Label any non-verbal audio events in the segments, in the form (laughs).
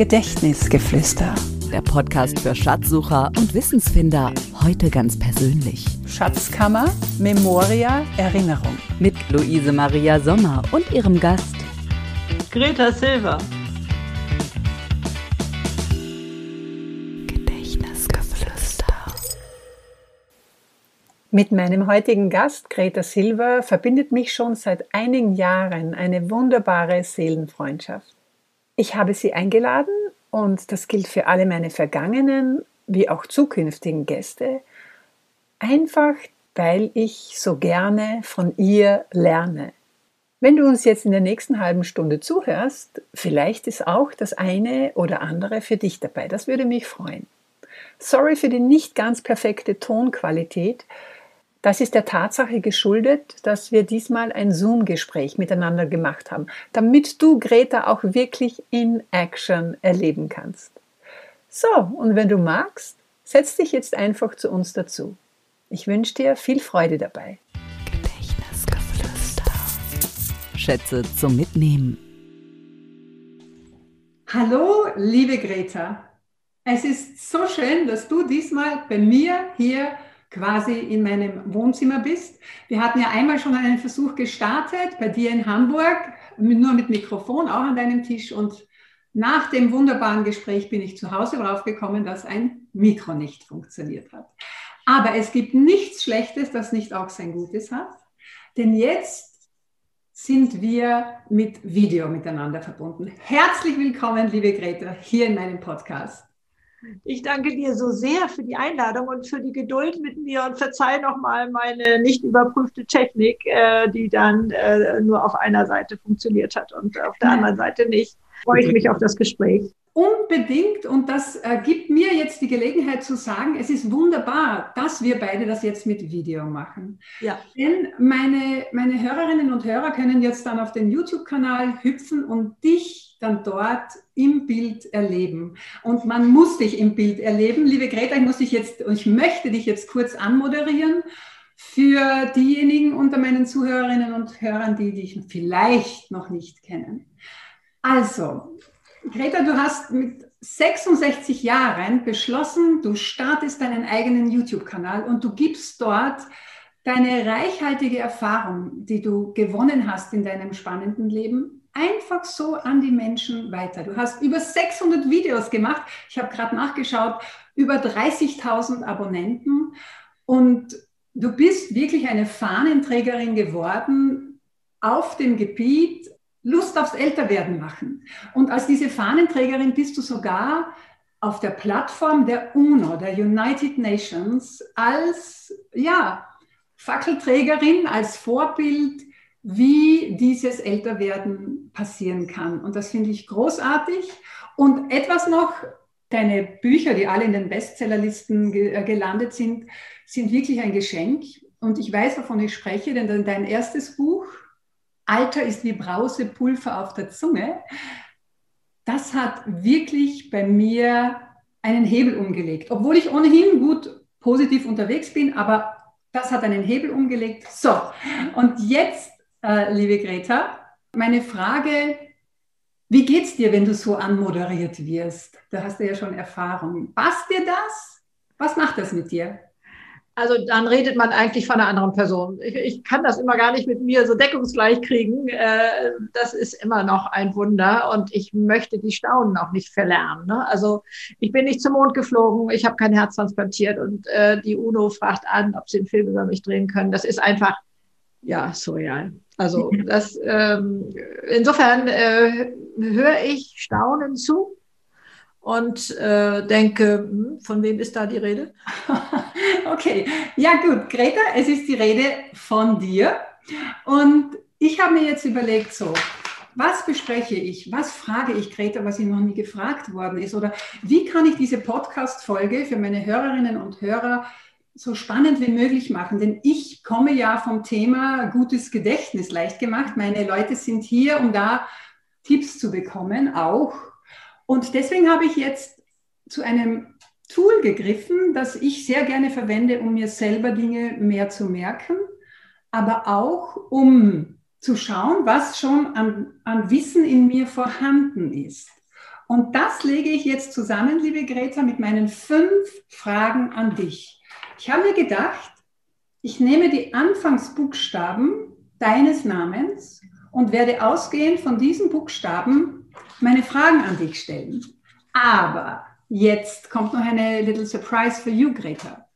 Gedächtnisgeflüster. Der Podcast für Schatzsucher und Wissensfinder. Heute ganz persönlich. Schatzkammer, Memoria, Erinnerung. Mit Luise Maria Sommer und ihrem Gast Greta Silva. Gedächtnisgeflüster. Mit meinem heutigen Gast, Greta Silva, verbindet mich schon seit einigen Jahren eine wunderbare Seelenfreundschaft. Ich habe sie eingeladen und das gilt für alle meine vergangenen wie auch zukünftigen Gäste, einfach weil ich so gerne von ihr lerne. Wenn du uns jetzt in der nächsten halben Stunde zuhörst, vielleicht ist auch das eine oder andere für dich dabei. Das würde mich freuen. Sorry für die nicht ganz perfekte Tonqualität, das ist der Tatsache geschuldet, dass wir diesmal ein Zoom-Gespräch miteinander gemacht haben, damit du Greta auch wirklich in Action erleben kannst. So, und wenn du magst, setz dich jetzt einfach zu uns dazu. Ich wünsche dir viel Freude dabei. Gedächtnisgeflüster. Schätze zum Mitnehmen. Hallo, liebe Greta. Es ist so schön, dass du diesmal bei mir hier quasi in meinem Wohnzimmer bist. Wir hatten ja einmal schon einen Versuch gestartet bei dir in Hamburg, nur mit Mikrofon, auch an deinem Tisch. Und nach dem wunderbaren Gespräch bin ich zu Hause draufgekommen, dass ein Mikro nicht funktioniert hat. Aber es gibt nichts Schlechtes, das nicht auch sein Gutes hat. Denn jetzt sind wir mit Video miteinander verbunden. Herzlich willkommen, liebe Greta, hier in meinem Podcast. Ich danke dir so sehr für die Einladung und für die Geduld mit mir und verzeih nochmal meine nicht überprüfte Technik, äh, die dann äh, nur auf einer Seite funktioniert hat und auf der anderen Seite nicht. Freue ich mich auf das Gespräch. Unbedingt. Und das äh, gibt mir jetzt die Gelegenheit zu sagen, es ist wunderbar, dass wir beide das jetzt mit Video machen. Ja. Denn meine, meine Hörerinnen und Hörer können jetzt dann auf den YouTube-Kanal hüpfen und dich dann dort im Bild erleben. Und man muss dich im Bild erleben. Liebe Greta, ich muss dich jetzt, ich möchte dich jetzt kurz anmoderieren für diejenigen unter meinen Zuhörerinnen und Hörern, die dich vielleicht noch nicht kennen. Also, Greta, du hast mit 66 Jahren beschlossen, du startest deinen eigenen YouTube-Kanal und du gibst dort deine reichhaltige Erfahrung, die du gewonnen hast in deinem spannenden Leben, einfach so an die Menschen weiter. Du hast über 600 Videos gemacht. Ich habe gerade nachgeschaut, über 30.000 Abonnenten und du bist wirklich eine Fahnenträgerin geworden auf dem Gebiet Lust aufs Älterwerden machen. Und als diese Fahnenträgerin bist du sogar auf der Plattform der UNO, der United Nations, als ja, Fackelträgerin, als Vorbild, wie dieses Älterwerden passieren kann. Und das finde ich großartig. Und etwas noch, deine Bücher, die alle in den Bestsellerlisten ge gelandet sind, sind wirklich ein Geschenk. Und ich weiß, wovon ich spreche, denn dein erstes Buch, Alter ist wie Brausepulver auf der Zunge, das hat wirklich bei mir einen Hebel umgelegt. Obwohl ich ohnehin gut positiv unterwegs bin, aber das hat einen Hebel umgelegt. So, und jetzt, äh, liebe Greta, meine Frage, wie geht's dir, wenn du so anmoderiert wirst? Da hast du ja schon Erfahrung. Passt dir das? Was macht das mit dir? Also dann redet man eigentlich von einer anderen Person. Ich, ich kann das immer gar nicht mit mir so deckungsgleich kriegen. Äh, das ist immer noch ein Wunder und ich möchte die Staunen auch nicht verlernen. Ne? Also ich bin nicht zum Mond geflogen, ich habe kein Herz transplantiert und äh, die UNO fragt an, ob sie einen Film über mich drehen können. Das ist einfach, ja, surreal. Also das, ähm, insofern äh, höre ich Staunen zu und äh, denke, hm, von wem ist da die Rede? (laughs) okay, ja gut, Greta, es ist die Rede von dir. Und ich habe mir jetzt überlegt, so, was bespreche ich? Was frage ich Greta, was ihr noch nie gefragt worden ist? Oder wie kann ich diese Podcast-Folge für meine Hörerinnen und Hörer so spannend wie möglich machen? Denn ich komme ja vom Thema gutes Gedächtnis leicht gemacht. Meine Leute sind hier, um da Tipps zu bekommen, auch und deswegen habe ich jetzt zu einem Tool gegriffen, das ich sehr gerne verwende, um mir selber Dinge mehr zu merken, aber auch um zu schauen, was schon an, an Wissen in mir vorhanden ist. Und das lege ich jetzt zusammen, liebe Greta, mit meinen fünf Fragen an dich. Ich habe mir gedacht, ich nehme die Anfangsbuchstaben deines Namens und werde ausgehend von diesen Buchstaben meine Fragen an dich stellen. Aber jetzt kommt noch eine little surprise for you, Greta.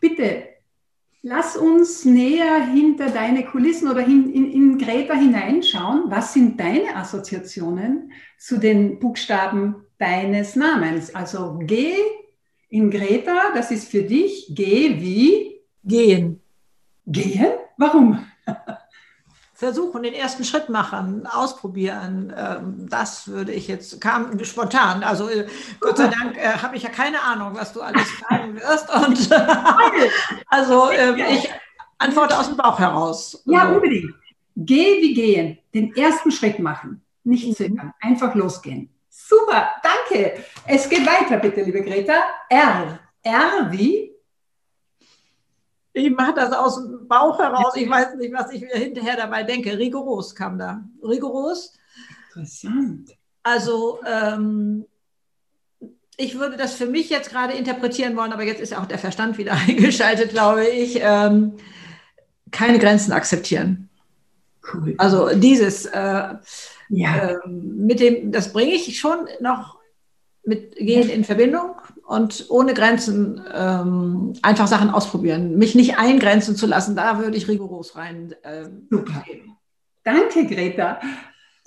Bitte lass uns näher hinter deine Kulissen oder in, in, in Greta hineinschauen. Was sind deine Assoziationen zu den Buchstaben deines Namens? Also G in Greta, das ist für dich G wie? Gehen. Gehen? Warum? versuchen, den ersten Schritt machen, ausprobieren. Ähm, das würde ich jetzt, kam spontan. Also äh, Gott sei Dank äh, habe ich ja keine Ahnung, was du alles fragen wirst. Und (laughs) also äh, ich antworte aus dem Bauch heraus. Ja, unbedingt. Geh wie gehen, den ersten Schritt machen, nicht mhm. zögern, einfach losgehen. Super, danke. Es geht weiter, bitte, liebe Greta. R. R wie? Ich mache das aus dem Bauch heraus. Ich weiß nicht, was ich hinterher dabei denke. Rigoros kam da. Rigoros. Interessant. Also ähm, ich würde das für mich jetzt gerade interpretieren wollen, aber jetzt ist auch der Verstand wieder (laughs) eingeschaltet, glaube ich. Ähm, keine Grenzen akzeptieren. Cool. Also dieses äh, ja. äh, mit dem, das bringe ich schon noch mit Gehen in Verbindung und ohne Grenzen ähm, einfach Sachen ausprobieren. Mich nicht eingrenzen zu lassen, da würde ich rigoros rein. Äh, Super. Gehen. Danke, Greta.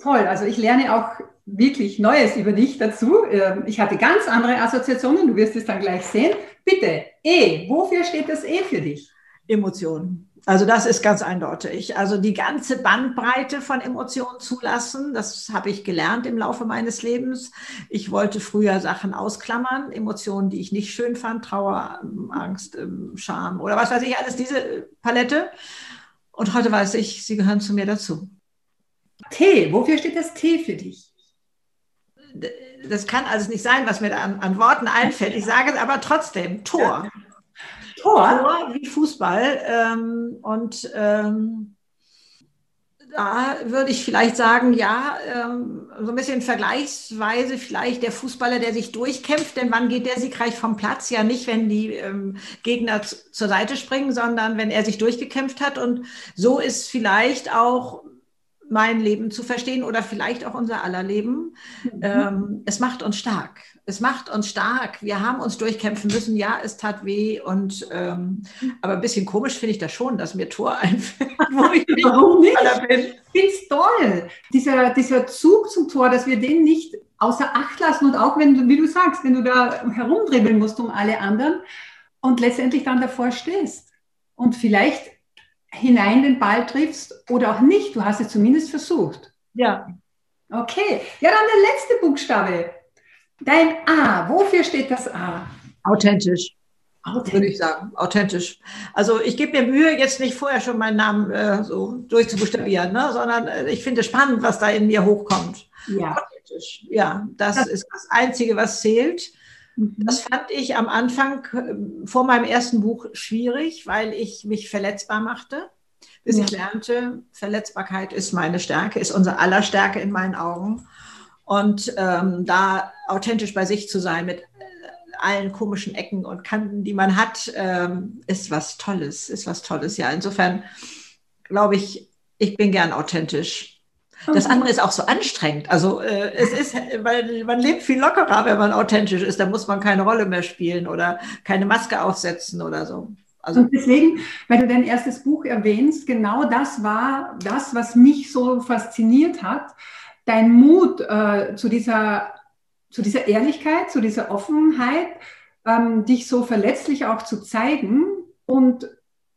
Toll. Also ich lerne auch wirklich Neues über dich dazu. Ähm, ich hatte ganz andere Assoziationen, du wirst es dann gleich sehen. Bitte, E, wofür steht das E für dich? Emotionen. Also das ist ganz eindeutig. Also die ganze Bandbreite von Emotionen zulassen, das habe ich gelernt im Laufe meines Lebens. Ich wollte früher Sachen ausklammern, Emotionen, die ich nicht schön fand, Trauer, Angst, ähm, Scham oder was weiß ich, alles diese Palette. Und heute weiß ich, sie gehören zu mir dazu. T, wofür steht das T für dich? Das kann also nicht sein, was mir da an, an Worten einfällt. Ich sage es aber trotzdem, Tor. Ja. Tor. Tor wie Fußball. Ähm, und ähm, da würde ich vielleicht sagen, ja, ähm, so ein bisschen vergleichsweise vielleicht der Fußballer, der sich durchkämpft, denn wann geht der siegreich vom Platz? Ja nicht, wenn die ähm, Gegner zur Seite springen, sondern wenn er sich durchgekämpft hat. Und so ist vielleicht auch mein Leben zu verstehen oder vielleicht auch unser aller Leben. Mhm. Ähm, es macht uns stark. Es macht uns stark. Wir haben uns durchkämpfen müssen. Ja, es tat weh. Und ähm, aber ein bisschen komisch finde ich das schon, dass mir Tor (laughs) einfällt, wo ich nicht Warum nicht? bin. Ich finde es toll. Dieser, dieser Zug zum Tor, dass wir den nicht außer Acht lassen und auch wenn du, wie du sagst, wenn du da herumdribbeln musst um alle anderen und letztendlich dann davor stehst. Und vielleicht hinein den Ball triffst oder auch nicht. Du hast es zumindest versucht. Ja. Okay. Ja, dann der letzte Buchstabe. Dein A. Wofür steht das A? Authentisch. Authentisch. Würde ich sagen, authentisch. Also ich gebe mir Mühe, jetzt nicht vorher schon meinen Namen äh, so durchzubuchstabieren, ne? sondern äh, ich finde es spannend, was da in mir hochkommt. Ja. Authentisch. Ja, das, das ist das Einzige, was zählt. Mhm. Das fand ich am Anfang äh, vor meinem ersten Buch schwierig, weil ich mich verletzbar machte. Bis ja. ich lernte, Verletzbarkeit ist meine Stärke, ist unsere aller Stärke in meinen Augen. Und ähm, da authentisch bei sich zu sein mit äh, allen komischen Ecken und Kanten, die man hat, ähm, ist was Tolles, ist was Tolles. Ja, insofern glaube ich, ich bin gern authentisch. Das andere ist auch so anstrengend. Also äh, es ist, weil man lebt viel lockerer, wenn man authentisch ist. Da muss man keine Rolle mehr spielen oder keine Maske aufsetzen oder so. Also und deswegen, weil du dein erstes Buch erwähnst, genau das war das, was mich so fasziniert hat. Dein Mut äh, zu, dieser, zu dieser Ehrlichkeit, zu dieser Offenheit, ähm, dich so verletzlich auch zu zeigen und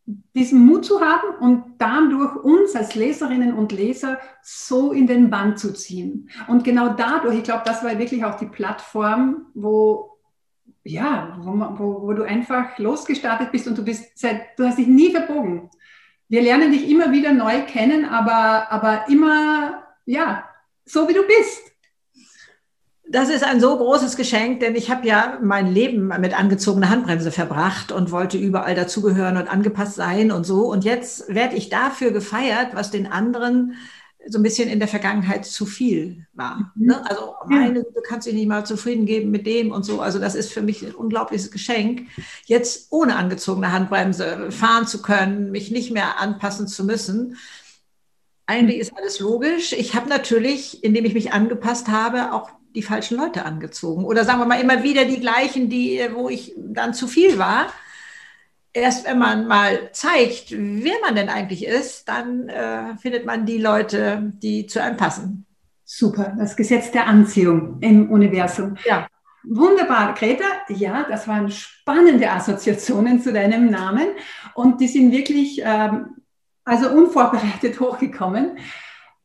diesen Mut zu haben und dadurch uns als Leserinnen und Leser so in den Bann zu ziehen. Und genau dadurch, ich glaube, das war wirklich auch die Plattform, wo, ja, wo, wo, wo du einfach losgestartet bist und du bist seit, du hast dich nie verbogen. Wir lernen dich immer wieder neu kennen, aber, aber immer, ja, so wie du bist. Das ist ein so großes Geschenk, denn ich habe ja mein Leben mit angezogener Handbremse verbracht und wollte überall dazugehören und angepasst sein und so. Und jetzt werde ich dafür gefeiert, was den anderen so ein bisschen in der Vergangenheit zu viel war. Mhm. Ne? Also meine, du kannst dich nicht mal zufrieden geben mit dem und so. Also das ist für mich ein unglaubliches Geschenk, jetzt ohne angezogene Handbremse fahren zu können, mich nicht mehr anpassen zu müssen. Eigentlich ist alles logisch. Ich habe natürlich, indem ich mich angepasst habe, auch die falschen Leute angezogen. Oder sagen wir mal immer wieder die gleichen, die, wo ich dann zu viel war erst wenn man mal zeigt, wer man denn eigentlich ist, dann äh, findet man die Leute, die zu einem passen. Super, das Gesetz der Anziehung im Universum. Ja. Wunderbar, Greta. Ja, das waren spannende Assoziationen zu deinem Namen und die sind wirklich ähm, also unvorbereitet (laughs) hochgekommen.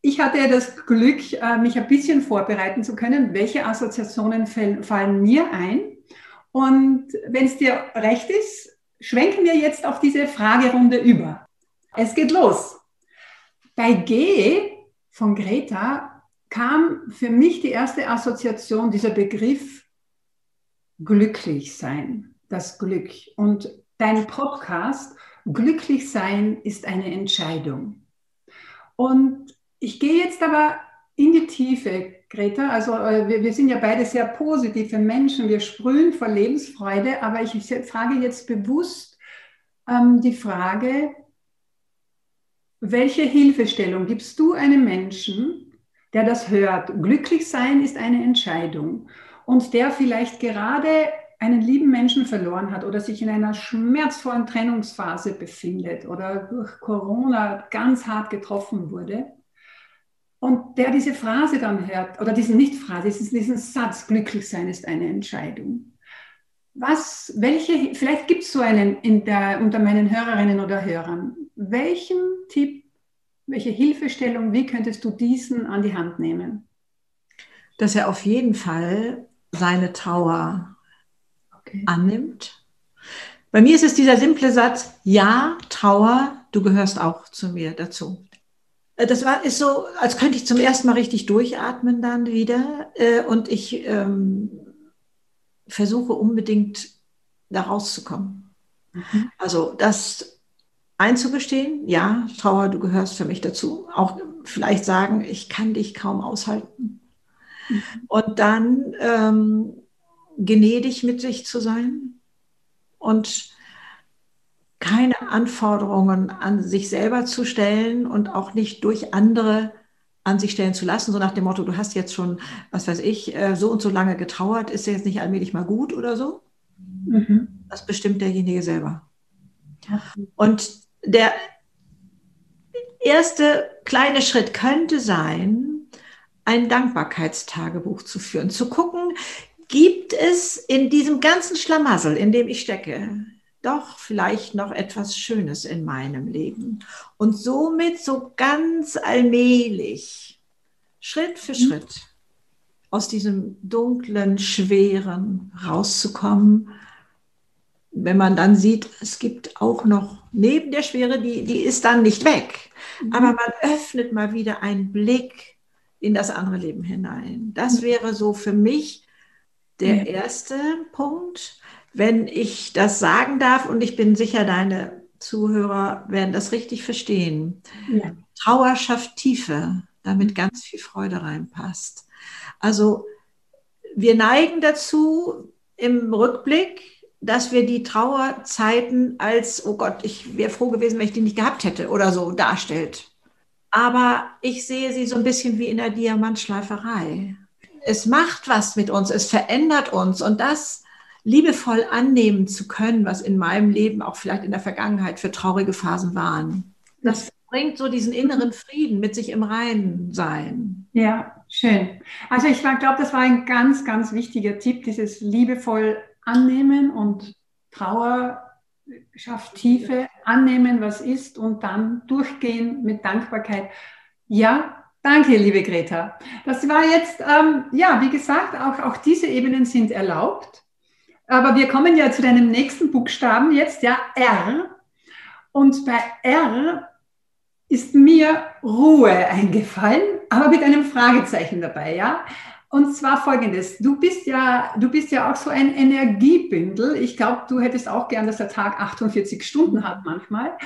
Ich hatte das Glück, äh, mich ein bisschen vorbereiten zu können, welche Assoziationen fallen mir ein. Und wenn es dir recht ist, schwenken wir jetzt auf diese Fragerunde über. Es geht los. Bei G von Greta kam für mich die erste Assoziation, dieser Begriff glücklich sein, das Glück. Und dein Podcast, glücklich sein ist eine Entscheidung. Und ich gehe jetzt aber in die Tiefe, Greta. Also äh, wir, wir, sind ja beide sehr positive Menschen. Wir sprühen vor Lebensfreude. Aber ich frage jetzt bewusst ähm, die Frage, welche Hilfestellung gibst du einem Menschen, der das hört? Glücklich sein ist eine Entscheidung. Und der vielleicht gerade einen lieben Menschen verloren hat oder sich in einer schmerzvollen Trennungsphase befindet oder durch Corona ganz hart getroffen wurde und der diese Phrase dann hört, oder diesen nicht Phrase, diesen, Satz, glücklich sein ist eine Entscheidung. Was, welche, vielleicht gibt es so einen in der, unter meinen Hörerinnen oder Hörern. Welchen Tipp, welche Hilfestellung, wie könntest du diesen an die Hand nehmen? Dass er auf jeden Fall seine Trauer okay. annimmt. Bei mir ist es dieser simple Satz, ja, Trauer, du gehörst auch zu mir dazu. Äh, das war, ist so, als könnte ich zum ersten Mal richtig durchatmen dann wieder. Äh, und ich ähm, versuche unbedingt da rauszukommen. Mhm. Also das einzugestehen, ja, Trauer, du gehörst für mich dazu. Auch vielleicht sagen, ich kann dich kaum aushalten. Mhm. Und dann ähm, gnädig mit sich zu sein und keine Anforderungen an sich selber zu stellen und auch nicht durch andere an sich stellen zu lassen, so nach dem Motto, du hast jetzt schon, was weiß ich, äh, so und so lange getrauert, ist jetzt nicht allmählich mal gut oder so? Mhm. Das bestimmt derjenige selber. Und der erste kleine Schritt könnte sein, ein Dankbarkeitstagebuch zu führen, zu gucken, gibt es in diesem ganzen Schlamassel, in dem ich stecke, doch vielleicht noch etwas Schönes in meinem Leben. Und somit so ganz allmählich, Schritt für mhm. Schritt, aus diesem dunklen, schweren rauszukommen. Wenn man dann sieht, es gibt auch noch neben der Schwere, die, die ist dann nicht weg. Mhm. Aber man öffnet mal wieder einen Blick in das andere Leben hinein. Das mhm. wäre so für mich der erste Punkt wenn ich das sagen darf, und ich bin sicher, deine Zuhörer werden das richtig verstehen. Ja. Trauer schafft Tiefe, damit ganz viel Freude reinpasst. Also wir neigen dazu im Rückblick, dass wir die Trauerzeiten als, oh Gott, ich wäre froh gewesen, wenn ich die nicht gehabt hätte oder so darstellt. Aber ich sehe sie so ein bisschen wie in der Diamantschleiferei. Es macht was mit uns, es verändert uns und das liebevoll annehmen zu können, was in meinem Leben auch vielleicht in der Vergangenheit für traurige Phasen waren. Das bringt so diesen inneren Frieden mit sich im Reinen sein. Ja, schön. Also ich glaube, das war ein ganz, ganz wichtiger Tipp, dieses liebevoll annehmen und Trauer schafft Tiefe, annehmen, was ist und dann durchgehen mit Dankbarkeit. Ja, Danke, liebe Greta. Das war jetzt, ähm, ja, wie gesagt, auch, auch diese Ebenen sind erlaubt. Aber wir kommen ja zu deinem nächsten Buchstaben jetzt, ja, R. Und bei R ist mir Ruhe eingefallen, aber mit einem Fragezeichen dabei, ja. Und zwar folgendes: Du bist ja, du bist ja auch so ein Energiebündel. Ich glaube, du hättest auch gern, dass der Tag 48 Stunden hat manchmal.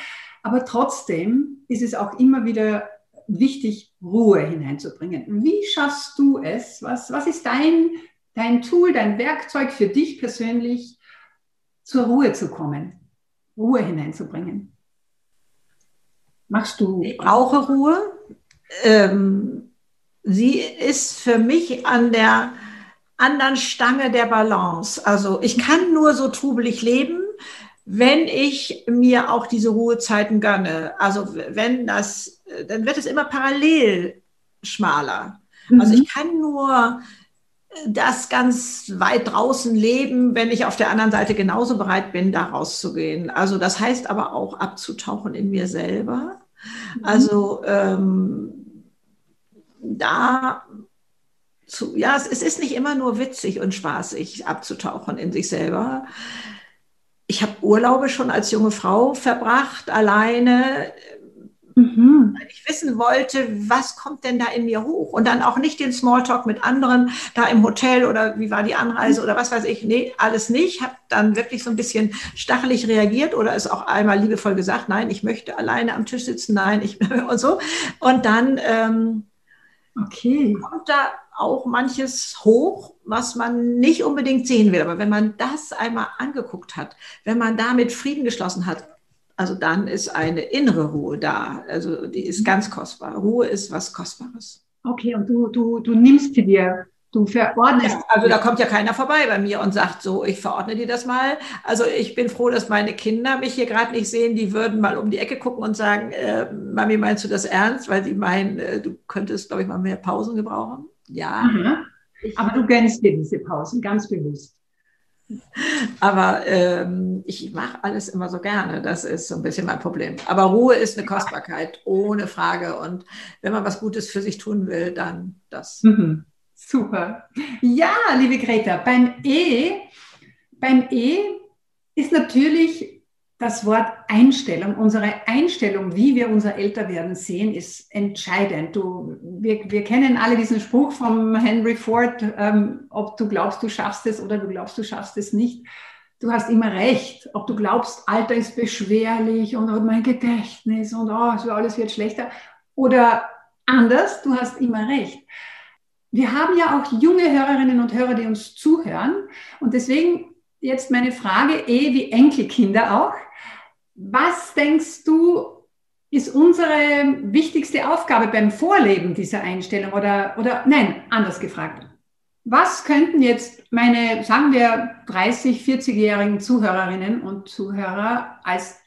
Aber trotzdem ist es auch immer wieder wichtig, Ruhe hineinzubringen. Wie schaffst du es? Was, was ist dein, dein Tool, dein Werkzeug für dich persönlich, zur Ruhe zu kommen, Ruhe hineinzubringen? Machst du? Ich brauche Ruhe. Ähm, sie ist für mich an der anderen Stange der Balance. Also ich kann nur so trubelig leben, wenn ich mir auch diese Ruhezeiten gönne. Also wenn das, dann wird es immer parallel schmaler. Mhm. Also ich kann nur das ganz weit draußen leben, wenn ich auf der anderen Seite genauso bereit bin, da rauszugehen. Also das heißt aber auch abzutauchen in mir selber. Mhm. Also ähm, da zu, ja, es, es ist nicht immer nur witzig und spaßig abzutauchen in sich selber. Ich habe Urlaube schon als junge Frau verbracht, alleine, mhm. weil ich wissen wollte, was kommt denn da in mir hoch? Und dann auch nicht den Smalltalk mit anderen da im Hotel oder wie war die Anreise oder was weiß ich. Nee, alles nicht. Habe dann wirklich so ein bisschen stachelig reagiert oder es auch einmal liebevoll gesagt, nein, ich möchte alleine am Tisch sitzen, nein, ich (laughs) und so. Und dann ähm, okay. kommt da auch manches hoch, was man nicht unbedingt sehen will. Aber wenn man das einmal angeguckt hat, wenn man damit Frieden geschlossen hat, also dann ist eine innere Ruhe da. Also die ist ganz kostbar. Ruhe ist was Kostbares. Okay, und du, du, du nimmst sie dir Du verordnest. Also da kommt ja keiner vorbei bei mir und sagt so, ich verordne dir das mal. Also ich bin froh, dass meine Kinder mich hier gerade nicht sehen. Die würden mal um die Ecke gucken und sagen, äh, Mami, meinst du das ernst? Weil sie meinen, äh, du könntest, glaube ich, mal mehr Pausen gebrauchen. Ja. Mhm. Aber du gönnst dir diese Pausen, ganz bewusst. (laughs) Aber ähm, ich mache alles immer so gerne. Das ist so ein bisschen mein Problem. Aber Ruhe ist eine Kostbarkeit, ohne Frage. Und wenn man was Gutes für sich tun will, dann das. Mhm. Super. Ja, liebe Greta, beim E, beim E ist natürlich das Wort Einstellung, unsere Einstellung, wie wir unser Älterwerden sehen, ist entscheidend. Du, wir, wir kennen alle diesen Spruch von Henry Ford, ähm, ob du glaubst, du schaffst es oder du glaubst, du schaffst es nicht. Du hast immer recht, ob du glaubst, Alter ist beschwerlich und mein Gedächtnis und oh, so alles wird schlechter oder anders, du hast immer recht. Wir haben ja auch junge Hörerinnen und Hörer, die uns zuhören und deswegen jetzt meine Frage, eh wie Enkelkinder auch. Was denkst du, ist unsere wichtigste Aufgabe beim Vorleben dieser Einstellung oder, oder nein, anders gefragt. Was könnten jetzt meine, sagen wir, 30, 40-jährigen Zuhörerinnen und Zuhörer als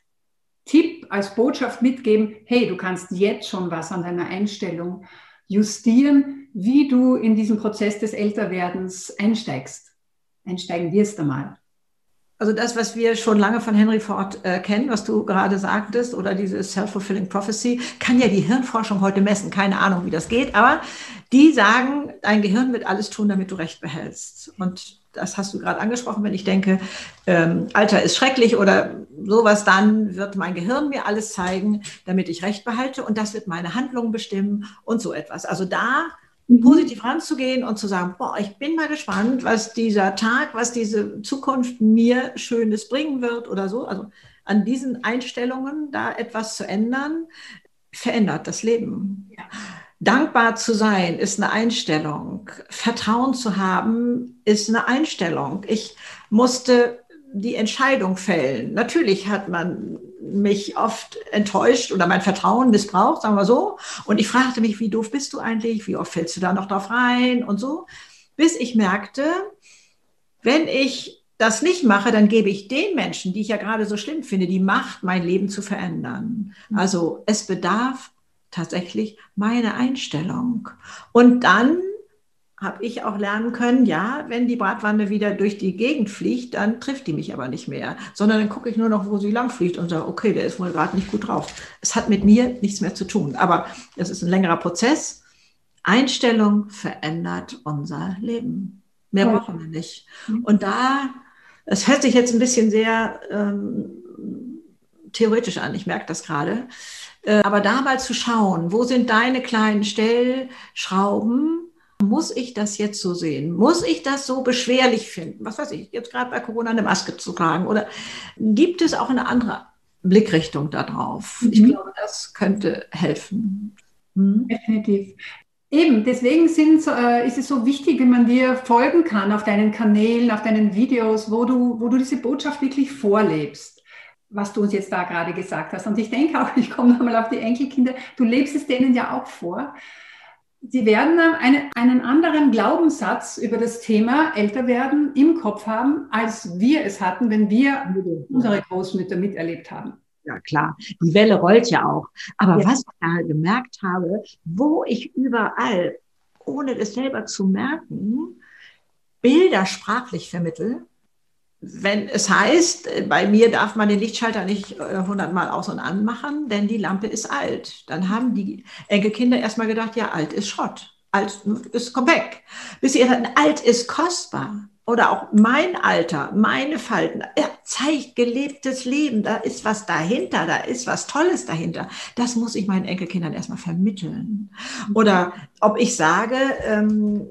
Tipp, als Botschaft mitgeben, hey, du kannst jetzt schon was an deiner Einstellung justieren, wie du in diesen Prozess des Älterwerdens einsteigst, einsteigen wirst einmal. Also das, was wir schon lange von Henry Ford äh, kennen, was du gerade sagtest, oder diese Self-Fulfilling Prophecy, kann ja die Hirnforschung heute messen. Keine Ahnung, wie das geht, aber die sagen, dein Gehirn wird alles tun, damit du Recht behältst. Und das hast du gerade angesprochen, wenn ich denke, ähm, Alter ist schrecklich oder sowas, dann wird mein Gehirn mir alles zeigen, damit ich Recht behalte und das wird meine Handlungen bestimmen und so etwas. Also da. Positiv ranzugehen und zu sagen, boah, ich bin mal gespannt, was dieser Tag, was diese Zukunft mir Schönes bringen wird oder so. Also an diesen Einstellungen da etwas zu ändern, verändert das Leben. Ja. Dankbar zu sein ist eine Einstellung. Vertrauen zu haben ist eine Einstellung. Ich musste die Entscheidung fällen. Natürlich hat man mich oft enttäuscht oder mein Vertrauen missbraucht, sagen wir so. Und ich fragte mich, wie doof bist du eigentlich? Wie oft fällst du da noch drauf rein und so? Bis ich merkte, wenn ich das nicht mache, dann gebe ich den Menschen, die ich ja gerade so schlimm finde, die Macht, mein Leben zu verändern. Also es bedarf tatsächlich meine Einstellung. Und dann habe ich auch lernen können, ja, wenn die Bratwanne wieder durch die Gegend fliegt, dann trifft die mich aber nicht mehr, sondern dann gucke ich nur noch, wo sie lang fliegt und sage, okay, der ist wohl gerade nicht gut drauf. Es hat mit mir nichts mehr zu tun, aber es ist ein längerer Prozess. Einstellung verändert unser Leben. Mehr ja. brauchen wir nicht. Und da, es hört sich jetzt ein bisschen sehr ähm, theoretisch an, ich merke das gerade, äh, aber da mal zu schauen, wo sind deine kleinen Stellschrauben, muss ich das jetzt so sehen? Muss ich das so beschwerlich finden? Was weiß ich, jetzt gerade bei Corona eine Maske zu tragen? Oder gibt es auch eine andere Blickrichtung darauf? Mhm. Ich glaube, das könnte helfen. Mhm. Definitiv. Eben, deswegen sind, äh, ist es so wichtig, wenn man dir folgen kann auf deinen Kanälen, auf deinen Videos, wo du, wo du diese Botschaft wirklich vorlebst, was du uns jetzt da gerade gesagt hast. Und ich denke auch, (laughs) ich komme nochmal auf die Enkelkinder, du lebst es denen ja auch vor. Sie werden eine, einen anderen Glaubenssatz über das Thema Älterwerden im Kopf haben, als wir es hatten, wenn wir unsere Großmütter miterlebt haben ja klar, die Welle rollt ja auch. Aber ja. was ich da gemerkt habe, wo ich überall, ohne es selber zu merken, Bilder sprachlich vermittle, wenn es heißt, bei mir darf man den Lichtschalter nicht äh, hundertmal aus und an machen, denn die Lampe ist alt. Dann haben die Enkelkinder erstmal gedacht, ja, alt ist Schrott. Alt ist, kommt weg. Bis sie dann, alt ist kostbar oder auch mein Alter, meine Falten, er zeigt gelebtes Leben, da ist was dahinter, da ist was Tolles dahinter. Das muss ich meinen Enkelkindern erstmal vermitteln. Oder ob ich sage, ähm,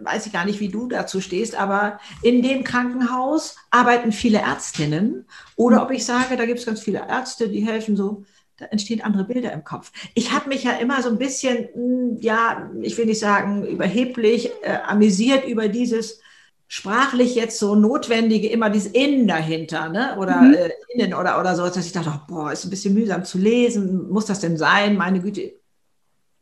weiß ich gar nicht, wie du dazu stehst, aber in dem Krankenhaus arbeiten viele Ärztinnen. Oder ob ich sage, da gibt es ganz viele Ärzte, die helfen so. Da entstehen andere Bilder im Kopf. Ich habe mich ja immer so ein bisschen, hm, ja, ich will nicht sagen überheblich, äh, amüsiert über dieses, sprachlich jetzt so notwendige, immer dieses Innen dahinter, ne? oder mhm. äh, Innen oder, oder so, dass ich dachte, oh, boah, ist ein bisschen mühsam zu lesen, muss das denn sein, meine Güte.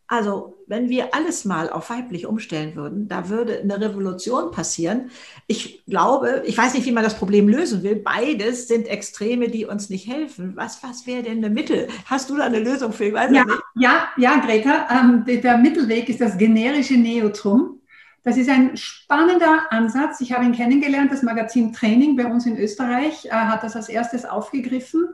Also, wenn wir alles mal auf weiblich umstellen würden, da würde eine Revolution passieren. Ich glaube, ich weiß nicht, wie man das Problem lösen will. Beides sind Extreme, die uns nicht helfen. Was, was wäre denn der Mittel? Hast du da eine Lösung für? Ich weiß ja, nicht. ja, ja, Greta. Ähm, der Mittelweg ist das generische Neotrum. Das ist ein spannender Ansatz. Ich habe ihn kennengelernt. Das Magazin Training bei uns in Österreich äh, hat das als erstes aufgegriffen.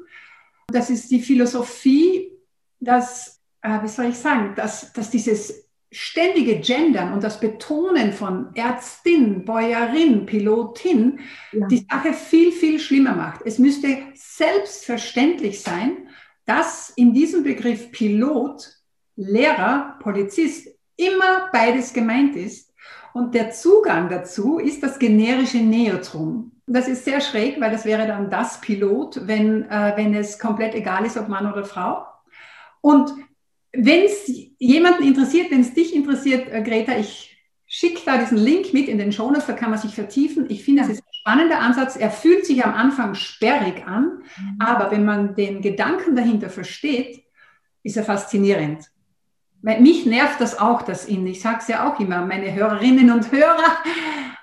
Das ist die Philosophie, dass, äh, wie soll ich sagen, dass, dass dieses ständige Gendern und das Betonen von Ärztin, Bäuerin, Pilotin ja. die Sache viel, viel schlimmer macht. Es müsste selbstverständlich sein, dass in diesem Begriff Pilot, Lehrer, Polizist immer beides gemeint ist und der Zugang dazu ist das generische Neutrum. Das ist sehr schräg, weil das wäre dann das Pilot, wenn, äh, wenn es komplett egal ist, ob Mann oder Frau. Und wenn es jemanden interessiert, wenn es dich interessiert, äh, Greta, ich schicke da diesen Link mit in den Shownotes, da kann man sich vertiefen. Ich finde, es ja. ist ein spannender Ansatz. Er fühlt sich am Anfang sperrig an, mhm. aber wenn man den Gedanken dahinter versteht, ist er faszinierend. Mich nervt das auch, das Innen. Ich sage es ja auch immer, meine Hörerinnen und Hörer.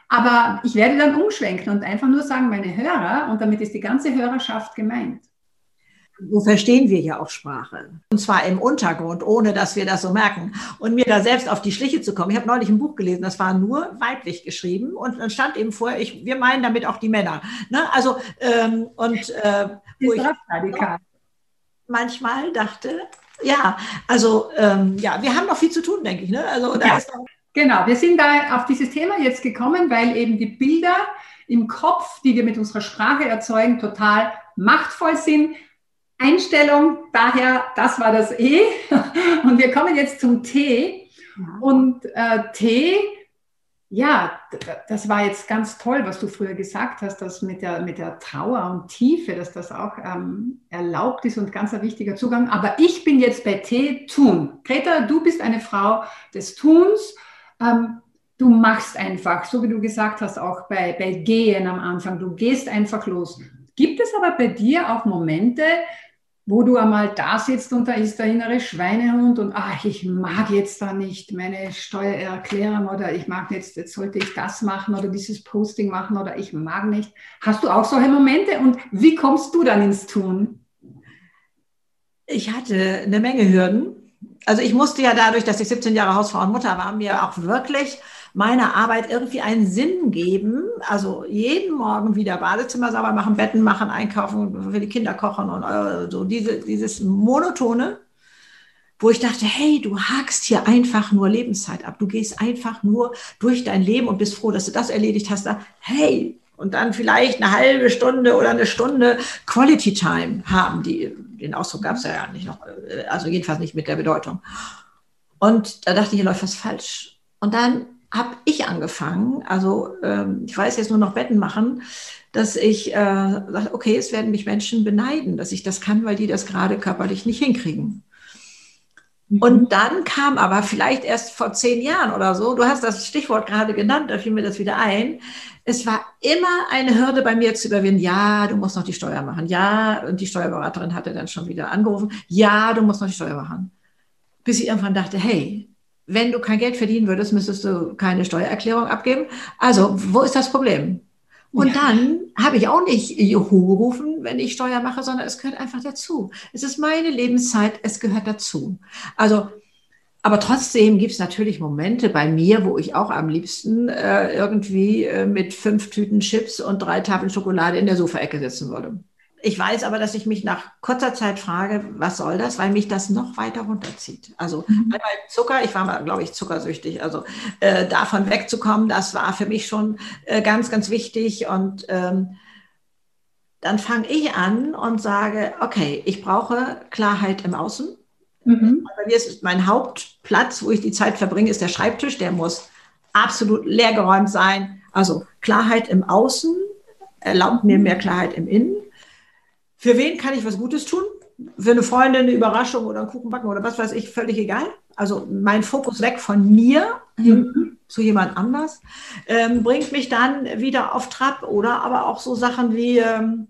Aber ich werde dann umschwenken und einfach nur sagen, meine Hörer, und damit ist die ganze Hörerschaft gemeint. So verstehen wir ja auch Sprache. Und zwar im Untergrund, ohne dass wir das so merken. Und mir da selbst auf die Schliche zu kommen. Ich habe neulich ein Buch gelesen, das war nur weiblich geschrieben. Und dann stand eben vor, ich, wir meinen damit auch die Männer. Ne? Also, ähm, und äh, wo ich manchmal dachte, ja, also ähm, ja, wir haben noch viel zu tun, denke ich. Ne? Also, ja, genau, wir sind da auf dieses Thema jetzt gekommen, weil eben die Bilder im Kopf, die wir mit unserer Sprache erzeugen, total machtvoll sind. Einstellung, daher, das war das E. (laughs) Und wir kommen jetzt zum T. Und äh, T ja, das war jetzt ganz toll, was du früher gesagt hast, dass mit der, mit der Trauer und Tiefe, dass das auch ähm, erlaubt ist und ganz ein wichtiger Zugang. Aber ich bin jetzt bei T, tun. Greta, du bist eine Frau des Tuns. Ähm, du machst einfach, so wie du gesagt hast, auch bei, bei Gehen am Anfang. Du gehst einfach los. Gibt es aber bei dir auch Momente, wo du einmal da sitzt und da ist der innere Schweinehund und ach, ich mag jetzt da nicht meine Steuererklärung oder ich mag jetzt, jetzt sollte ich das machen oder dieses Posting machen oder ich mag nicht. Hast du auch solche Momente und wie kommst du dann ins Tun? Ich hatte eine Menge Hürden. Also ich musste ja dadurch, dass ich 17 Jahre Hausfrau und Mutter war, mir auch wirklich meiner Arbeit irgendwie einen Sinn geben. Also jeden Morgen wieder Badezimmer sauber machen, Betten machen, einkaufen, für die Kinder kochen und äh, so diese, dieses monotone, wo ich dachte, hey, du hakst hier einfach nur Lebenszeit ab. Du gehst einfach nur durch dein Leben und bist froh, dass du das erledigt hast. Hey, und dann vielleicht eine halbe Stunde oder eine Stunde Quality Time haben. Die, den Ausdruck gab es ja nicht noch, äh, also jedenfalls nicht mit der Bedeutung. Und da dachte ich, hier läuft was falsch. Und dann habe ich angefangen, also ähm, ich weiß jetzt nur noch Betten machen, dass ich äh, sage, okay, es werden mich Menschen beneiden, dass ich das kann, weil die das gerade körperlich nicht hinkriegen. Mhm. Und dann kam aber vielleicht erst vor zehn Jahren oder so, du hast das Stichwort gerade genannt, da fiel mir das wieder ein. Es war immer eine Hürde bei mir zu überwinden. Ja, du musst noch die Steuer machen. Ja, und die Steuerberaterin hatte dann schon wieder angerufen. Ja, du musst noch die Steuer machen. Bis ich irgendwann dachte, hey, wenn du kein Geld verdienen würdest, müsstest du keine Steuererklärung abgeben. Also, wo ist das Problem? Und ja. dann habe ich auch nicht Juhu gerufen, wenn ich Steuer mache, sondern es gehört einfach dazu. Es ist meine Lebenszeit, es gehört dazu. Also, aber trotzdem gibt es natürlich Momente bei mir, wo ich auch am liebsten äh, irgendwie äh, mit fünf Tüten Chips und drei Tafeln Schokolade in der Sofaecke sitzen würde. Ich weiß aber, dass ich mich nach kurzer Zeit frage, was soll das, weil mich das noch weiter runterzieht. Also mhm. einmal Zucker, ich war mal, glaube ich, zuckersüchtig. Also äh, davon wegzukommen, das war für mich schon äh, ganz, ganz wichtig. Und ähm, dann fange ich an und sage, okay, ich brauche Klarheit im Außen. Mhm. Bei mir ist mein Hauptplatz, wo ich die Zeit verbringe, ist der Schreibtisch. Der muss absolut leergeräumt sein. Also Klarheit im Außen erlaubt mir mehr Klarheit im Innen. Für wen kann ich was Gutes tun? Für eine Freundin eine Überraschung oder einen Kuchen backen oder was weiß ich, völlig egal. Also mein Fokus weg von mir mhm. zu jemand anders ähm, bringt mich dann wieder auf Trab oder aber auch so Sachen wie ähm,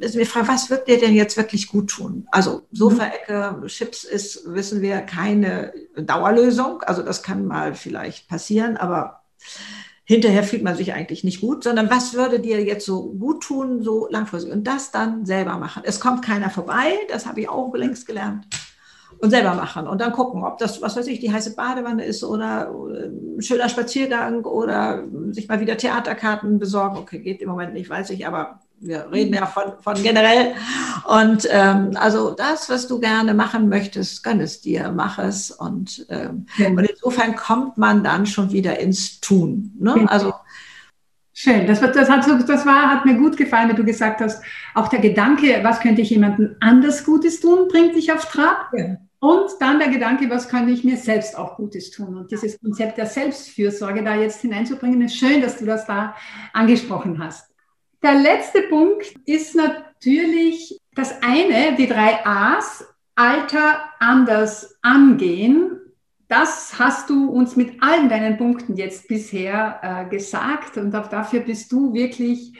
ist mir fragt, was wird dir denn jetzt wirklich gut tun? Also Sofaecke, Chips ist, wissen wir, keine Dauerlösung. Also das kann mal vielleicht passieren, aber hinterher fühlt man sich eigentlich nicht gut, sondern was würde dir jetzt so gut tun, so langfristig? Und das dann selber machen. Es kommt keiner vorbei, das habe ich auch längst gelernt. Und selber machen und dann gucken, ob das, was weiß ich, die heiße Badewanne ist oder, ein schöner Spaziergang oder sich mal wieder Theaterkarten besorgen. Okay, geht im Moment nicht, weiß ich, aber wir reden ja von, von generell. Und ähm, also das, was du gerne machen möchtest, gönn es dir, mach es. Und, ähm, und insofern kommt man dann schon wieder ins Tun. Ne? Also Schön, das, das, hat, das war, hat mir gut gefallen, wie du gesagt hast, auch der Gedanke, was könnte ich jemandem anders Gutes tun, bringt dich auf Trab. Ja. Und dann der Gedanke, was kann ich mir selbst auch Gutes tun? Und dieses Konzept der Selbstfürsorge da jetzt hineinzubringen, ist schön, dass du das da angesprochen hast. Der letzte Punkt ist natürlich das eine, die drei A's, Alter anders angehen. Das hast du uns mit allen deinen Punkten jetzt bisher äh, gesagt und auch dafür bist du wirklich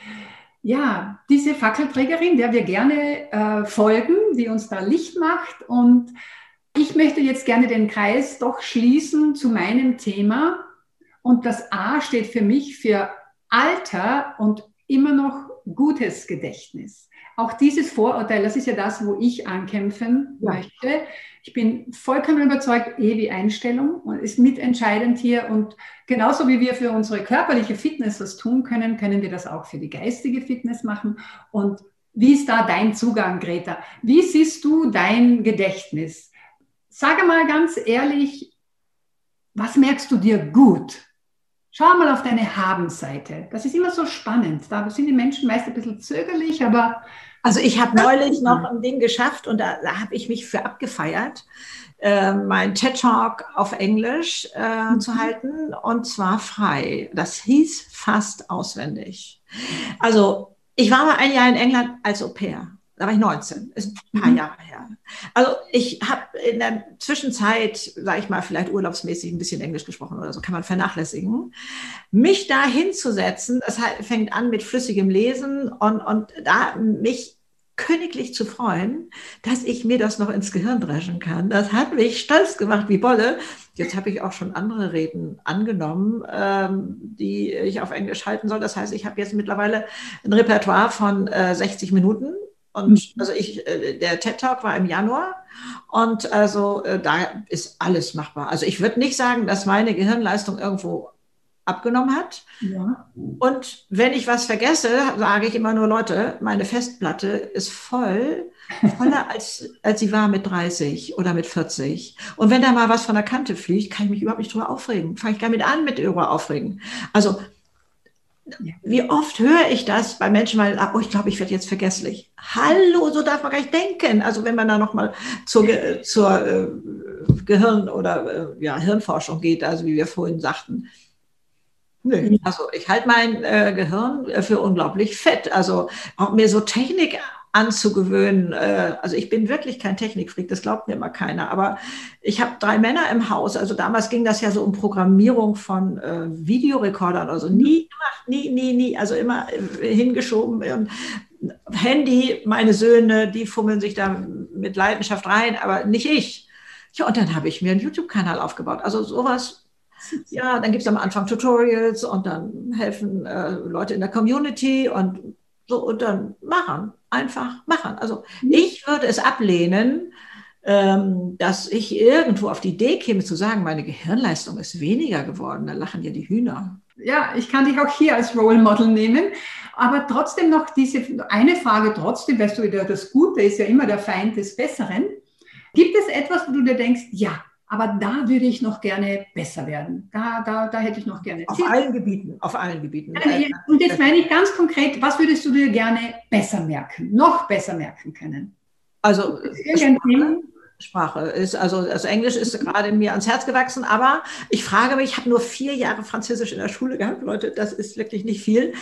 ja, diese Fackelträgerin, der wir gerne äh, folgen, die uns da Licht macht. Und ich möchte jetzt gerne den Kreis doch schließen zu meinem Thema. Und das A steht für mich für Alter und immer noch gutes Gedächtnis. Auch dieses Vorurteil, das ist ja das, wo ich ankämpfen ja. möchte. Ich bin vollkommen überzeugt, eh wie Einstellung ist mitentscheidend hier. Und genauso wie wir für unsere körperliche Fitness was tun können, können wir das auch für die geistige Fitness machen. Und wie ist da dein Zugang, Greta? Wie siehst du dein Gedächtnis? Sage mal ganz ehrlich, was merkst du dir gut? Schau mal auf deine Habenseite. Das ist immer so spannend. Da sind die Menschen meist ein bisschen zögerlich, aber. Also ich habe neulich noch ein Ding geschafft und da, da habe ich mich für abgefeiert, äh, mein TED Talk auf Englisch äh, mhm. zu halten und zwar frei. Das hieß fast auswendig. Also ich war mal ein Jahr in England als Au pair da war ich 19, ist ein paar mhm. Jahre her. Also ich habe in der Zwischenzeit, sage ich mal, vielleicht urlaubsmäßig ein bisschen Englisch gesprochen oder so, kann man vernachlässigen. Mich da hinzusetzen, das fängt an mit flüssigem Lesen und, und da mich königlich zu freuen, dass ich mir das noch ins Gehirn dreschen kann. Das hat mich stolz gemacht wie Bolle. Jetzt habe ich auch schon andere Reden angenommen, ähm, die ich auf Englisch halten soll. Das heißt, ich habe jetzt mittlerweile ein Repertoire von äh, 60 Minuten und also ich, äh, der TED Talk war im Januar und also äh, da ist alles machbar. Also ich würde nicht sagen, dass meine Gehirnleistung irgendwo abgenommen hat. Ja. Und wenn ich was vergesse, sage ich immer nur, Leute, meine Festplatte ist voll, voller (laughs) als, als sie war mit 30 oder mit 40. Und wenn da mal was von der Kante fliegt, kann ich mich überhaupt nicht drüber aufregen. Fange ich gar mit an mit drüber aufregen. Also wie oft höre ich das bei Menschen, weil, oh, ich glaube, ich werde jetzt vergesslich. Hallo, so darf man gar nicht denken. Also wenn man da nochmal zur, zur äh, Gehirn- oder äh, ja, Hirnforschung geht, also wie wir vorhin sagten. Nö. Also ich halte mein äh, Gehirn äh, für unglaublich fett. Also auch mir so Technik anzugewöhnen. Äh, also ich bin wirklich kein Technikfreak, das glaubt mir immer keiner. Aber ich habe drei Männer im Haus. Also damals ging das ja so um Programmierung von äh, Videorekordern. Also nie gemacht, nie, nie, nie. Also immer äh, hingeschoben. Und Handy, meine Söhne, die fummeln sich da mit Leidenschaft rein, aber nicht ich. Ja, und dann habe ich mir einen YouTube-Kanal aufgebaut. Also sowas ja, dann gibt es am Anfang Tutorials und dann helfen äh, Leute in der Community und so und dann machen, einfach machen. Also mhm. ich würde es ablehnen, ähm, dass ich irgendwo auf die Idee käme zu sagen, meine Gehirnleistung ist weniger geworden. Da lachen ja die Hühner. Ja, ich kann dich auch hier als Role Model nehmen. Aber trotzdem noch diese eine Frage, trotzdem, weißt du, das Gute ist ja immer der Feind des Besseren. Gibt es etwas, wo du dir denkst, ja, aber da würde ich noch gerne besser werden. Da, da, da hätte ich noch gerne. Auf allen Gebieten, auf allen Gebieten. Und jetzt meine ich ganz konkret, was würdest du dir gerne besser merken, noch besser merken können? Also? Sprache ist. Also das Englisch ist gerade mir ans Herz gewachsen, aber ich frage mich, ich habe nur vier Jahre Französisch in der Schule gehabt, Leute, das ist wirklich nicht viel.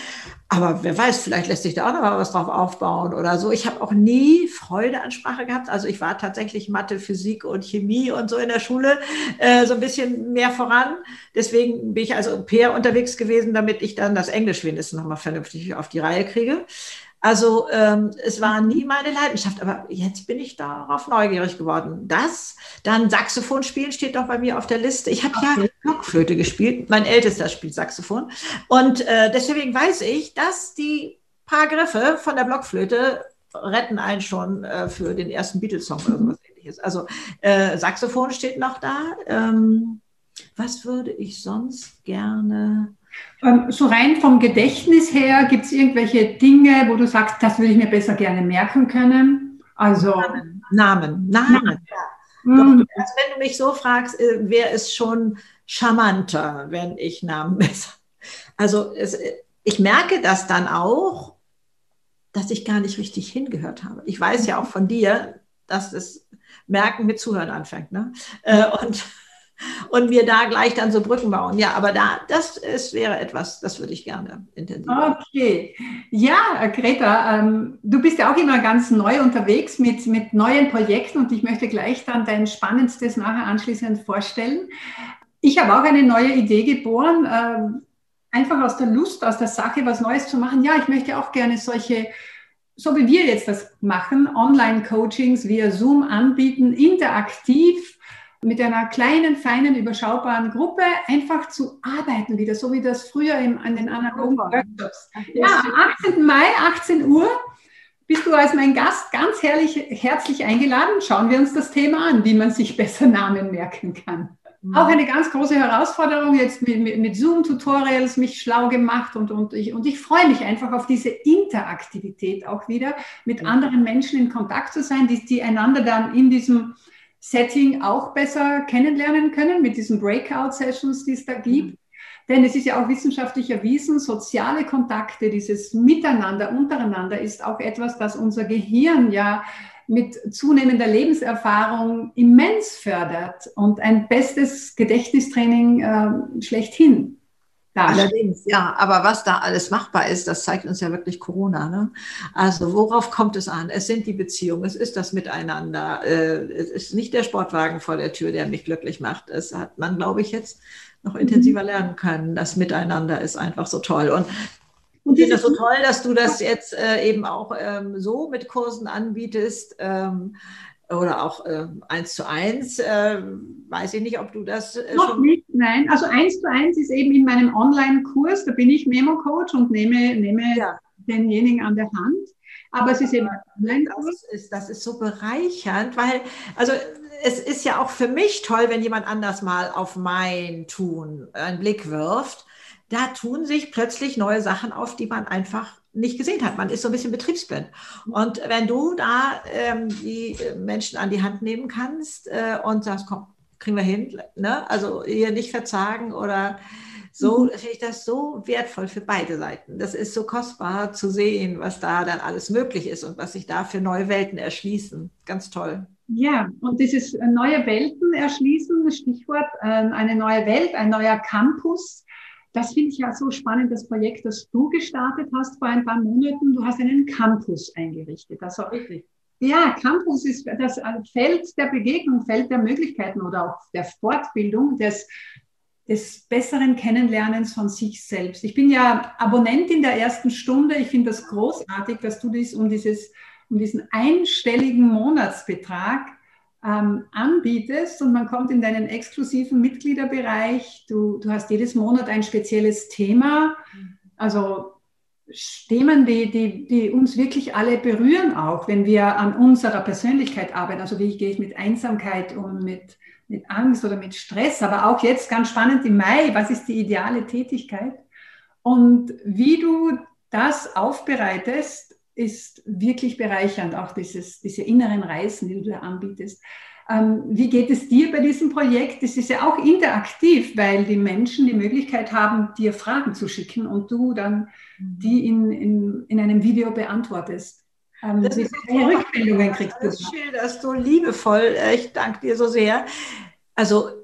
Aber wer weiß, vielleicht lässt sich da auch noch mal was drauf aufbauen oder so. Ich habe auch nie Freude an Sprache gehabt. Also ich war tatsächlich Mathe, Physik und Chemie und so in der Schule äh, so ein bisschen mehr voran. Deswegen bin ich also Pair unterwegs gewesen, damit ich dann das Englisch wenigstens noch mal vernünftig auf die Reihe kriege. Also ähm, es war nie meine Leidenschaft, aber jetzt bin ich darauf neugierig geworden. Das, dann Saxophon spielen steht doch bei mir auf der Liste. Ich habe ja Blockflöte gespielt. Mein Ältester spielt Saxophon. Und äh, deswegen weiß ich, dass die paar Griffe von der Blockflöte retten einen schon äh, für den ersten Beatles-Song oder sowas ähnliches. Also äh, Saxophon steht noch da. Ähm, was würde ich sonst gerne so rein vom Gedächtnis her, gibt es irgendwelche Dinge, wo du sagst, das würde ich mir besser gerne merken können? Also Namen, Namen, Namen. Namen. Ja. Mhm. Also wenn du mich so fragst, äh, wäre es schon charmanter, wenn ich Namen (laughs) besser. Also es, ich merke das dann auch, dass ich gar nicht richtig hingehört habe. Ich weiß ja auch von dir, dass das Merken mit Zuhören anfängt. Ne? Äh, und und wir da gleich dann so Brücken bauen. Ja, aber da, das ist, wäre etwas, das würde ich gerne intensiv. Okay. Ja, Greta, ähm, du bist ja auch immer ganz neu unterwegs mit, mit neuen Projekten und ich möchte gleich dann dein Spannendstes nachher anschließend vorstellen. Ich habe auch eine neue Idee geboren, ähm, einfach aus der Lust, aus der Sache, was Neues zu machen. Ja, ich möchte auch gerne solche so wie wir jetzt das machen, Online-Coachings via Zoom anbieten, interaktiv mit einer kleinen, feinen, überschaubaren Gruppe einfach zu arbeiten wieder, so wie das früher im, an den analogen Workshops. Ja, am 18. Mai, 18 Uhr, bist du als mein Gast ganz herrlich, herzlich eingeladen. Schauen wir uns das Thema an, wie man sich besser Namen merken kann. Mhm. Auch eine ganz große Herausforderung jetzt mit, mit, mit Zoom-Tutorials, mich schlau gemacht und, und, ich, und ich freue mich einfach auf diese Interaktivität auch wieder, mit anderen Menschen in Kontakt zu sein, die, die einander dann in diesem Setting auch besser kennenlernen können mit diesen Breakout-Sessions, die es da gibt. Mhm. Denn es ist ja auch wissenschaftlich erwiesen, soziale Kontakte, dieses Miteinander untereinander ist auch etwas, das unser Gehirn ja mit zunehmender Lebenserfahrung immens fördert und ein bestes Gedächtnistraining äh, schlechthin Allerdings, ja, aber was da alles machbar ist, das zeigt uns ja wirklich Corona. Ne? Also worauf kommt es an? Es sind die Beziehungen, es ist das Miteinander, äh, es ist nicht der Sportwagen vor der Tür, der mich glücklich macht. Es hat man, glaube ich, jetzt noch intensiver mhm. lernen können. Das Miteinander ist einfach so toll. Und und ich finde das so toll, dass du das jetzt äh, eben auch ähm, so mit Kursen anbietest. Ähm, oder auch äh, eins zu eins. Äh, weiß ich nicht, ob du das äh, noch nicht. Nein, also eins zu eins ist eben in meinem Online-Kurs. Da bin ich Memo-Coach und nehme, nehme ja. denjenigen an der Hand. Aber es ist eben ein das ist, das ist so bereichernd, weil also es ist ja auch für mich toll, wenn jemand anders mal auf mein Tun einen Blick wirft. Da tun sich plötzlich neue Sachen auf, die man einfach nicht gesehen hat. Man ist so ein bisschen betriebsblind. Und wenn du da ähm, die Menschen an die Hand nehmen kannst äh, und sagst, komm, kriegen wir hin, ne? also hier nicht verzagen oder so, mhm. finde ich das so wertvoll für beide Seiten. Das ist so kostbar zu sehen, was da dann alles möglich ist und was sich da für neue Welten erschließen. Ganz toll. Ja, und dieses neue Welten erschließen, Stichwort, äh, eine neue Welt, ein neuer Campus, das finde ich ja so spannend, das Projekt, das du gestartet hast vor ein paar Monaten. Du hast einen Campus eingerichtet. Also, Richtig. Ja, Campus ist das Feld der Begegnung, Feld der Möglichkeiten oder auch der Fortbildung, des, des besseren Kennenlernens von sich selbst. Ich bin ja Abonnentin der ersten Stunde. Ich finde das großartig, dass du dies um, dieses, um diesen einstelligen Monatsbetrag ähm, anbietest und man kommt in deinen exklusiven Mitgliederbereich. Du, du hast jedes Monat ein spezielles Thema. Also Themen, die, die, die uns wirklich alle berühren, auch wenn wir an unserer Persönlichkeit arbeiten. Also wie gehe ich mit Einsamkeit um, mit, mit Angst oder mit Stress, aber auch jetzt ganz spannend im Mai, was ist die ideale Tätigkeit? Und wie du das aufbereitest, ist wirklich bereichernd, auch dieses, diese inneren Reisen, die du da anbietest. Ähm, wie geht es dir bei diesem Projekt? Es ist ja auch interaktiv, weil die Menschen die Möglichkeit haben, dir Fragen zu schicken und du dann mhm. die in, in, in einem Video beantwortest. Ähm, das ist Rückmeldungen kriegst du. Das schilderst du liebevoll. Ich danke dir so sehr. Also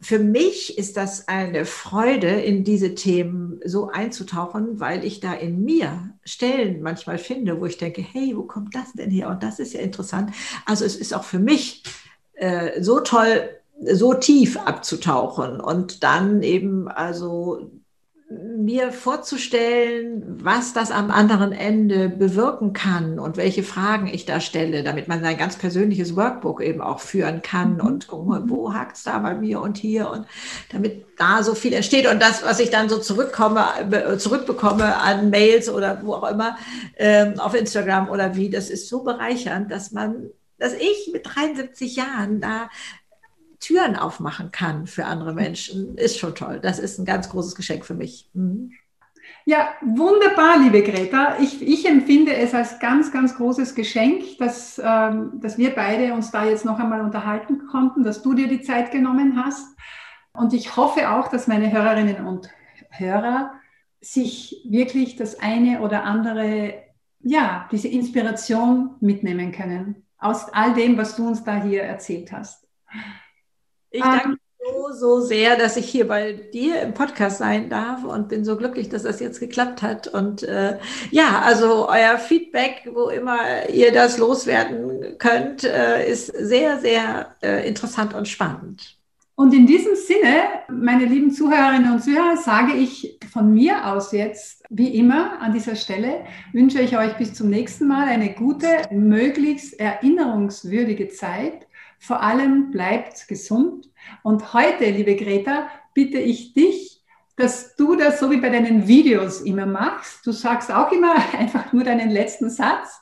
für mich ist das eine Freude, in diese Themen so einzutauchen, weil ich da in mir Stellen manchmal finde, wo ich denke, hey, wo kommt das denn her? Und das ist ja interessant. Also es ist auch für mich äh, so toll, so tief abzutauchen und dann eben also mir vorzustellen, was das am anderen Ende bewirken kann und welche Fragen ich da stelle, damit man sein ganz persönliches Workbook eben auch führen kann mhm. und gucken, wo hakt es da bei mir und hier und damit da so viel entsteht und das, was ich dann so zurückkomme, zurückbekomme an Mails oder wo auch immer, ähm, auf Instagram oder wie, das ist so bereichernd, dass man dass ich mit 73 Jahren da Türen aufmachen kann für andere Menschen, ist schon toll. Das ist ein ganz großes Geschenk für mich. Mhm. Ja, wunderbar, liebe Greta. Ich, ich, empfinde es als ganz, ganz großes Geschenk, dass, ähm, dass wir beide uns da jetzt noch einmal unterhalten konnten, dass du dir die Zeit genommen hast. Und ich hoffe auch, dass meine Hörerinnen und Hörer sich wirklich das eine oder andere, ja, diese Inspiration mitnehmen können aus all dem, was du uns da hier erzählt hast. Ich danke so, so sehr, dass ich hier bei dir im Podcast sein darf und bin so glücklich, dass das jetzt geklappt hat. Und äh, ja, also euer Feedback, wo immer ihr das loswerden könnt, äh, ist sehr, sehr äh, interessant und spannend. Und in diesem Sinne, meine lieben Zuhörerinnen und Zuhörer, sage ich von mir aus jetzt, wie immer an dieser Stelle, wünsche ich euch bis zum nächsten Mal eine gute, möglichst erinnerungswürdige Zeit vor allem bleibt gesund. Und heute, liebe Greta, bitte ich dich, dass du das so wie bei deinen Videos immer machst. Du sagst auch immer (laughs) einfach nur deinen letzten Satz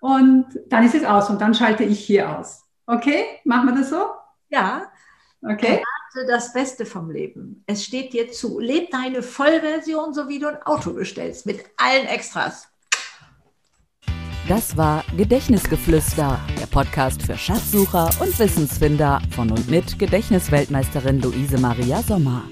und dann ist es aus und dann schalte ich hier aus. Okay? Machen wir das so? Ja. Okay. Erwarte das Beste vom Leben. Es steht dir zu. Leb deine Vollversion, so wie du ein Auto bestellst, mit allen Extras. Das war Gedächtnisgeflüster, der Podcast für Schatzsucher und Wissensfinder von und mit Gedächtnisweltmeisterin Luise Maria Sommer.